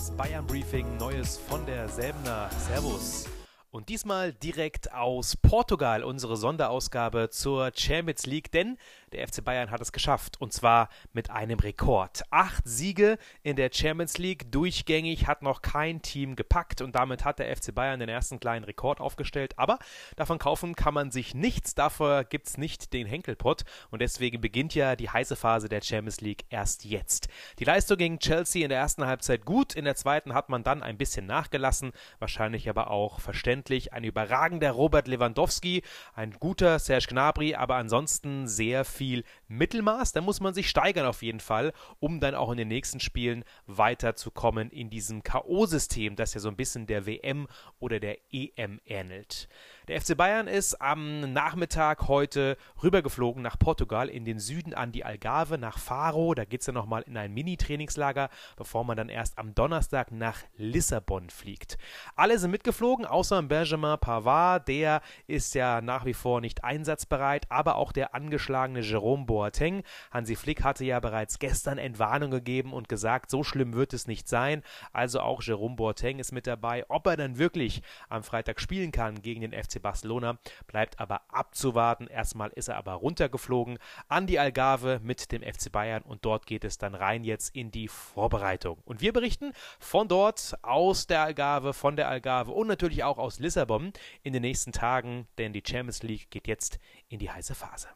das Bayern Briefing, Neues von der Säbener. Servus. Und diesmal direkt aus Portugal unsere Sonderausgabe zur Champions League, denn der FC Bayern hat es geschafft und zwar mit einem Rekord. Acht Siege in der Champions League durchgängig hat noch kein Team gepackt und damit hat der FC Bayern den ersten kleinen Rekord aufgestellt. Aber davon kaufen kann man sich nichts, dafür gibt es nicht den Henkelpott und deswegen beginnt ja die heiße Phase der Champions League erst jetzt. Die Leistung gegen Chelsea in der ersten Halbzeit gut, in der zweiten hat man dann ein bisschen nachgelassen, wahrscheinlich aber auch verständlich. Ein überragender Robert Lewandowski, ein guter Serge Gnabry, aber ansonsten sehr viel viel Mittelmaß. Da muss man sich steigern auf jeden Fall, um dann auch in den nächsten Spielen weiterzukommen in diesem K.O.-System, das ja so ein bisschen der WM oder der EM ähnelt. Der FC Bayern ist am Nachmittag heute rübergeflogen nach Portugal in den Süden an die Algarve, nach Faro. Da geht es dann nochmal in ein Mini-Trainingslager, bevor man dann erst am Donnerstag nach Lissabon fliegt. Alle sind mitgeflogen, außer Benjamin Pavard. Der ist ja nach wie vor nicht einsatzbereit, aber auch der angeschlagene Jerome Boateng. Hansi Flick hatte ja bereits gestern Entwarnung gegeben und gesagt, so schlimm wird es nicht sein. Also auch Jerome Boateng ist mit dabei. Ob er dann wirklich am Freitag spielen kann gegen den FC Barcelona. Bleibt aber abzuwarten. Erstmal ist er aber runtergeflogen an die Algarve mit dem FC Bayern und dort geht es dann rein jetzt in die Vorbereitung. Und wir berichten von dort aus der Algarve, von der Algarve und natürlich auch aus Lissabon in den nächsten Tagen, denn die Champions League geht jetzt in die heiße Phase.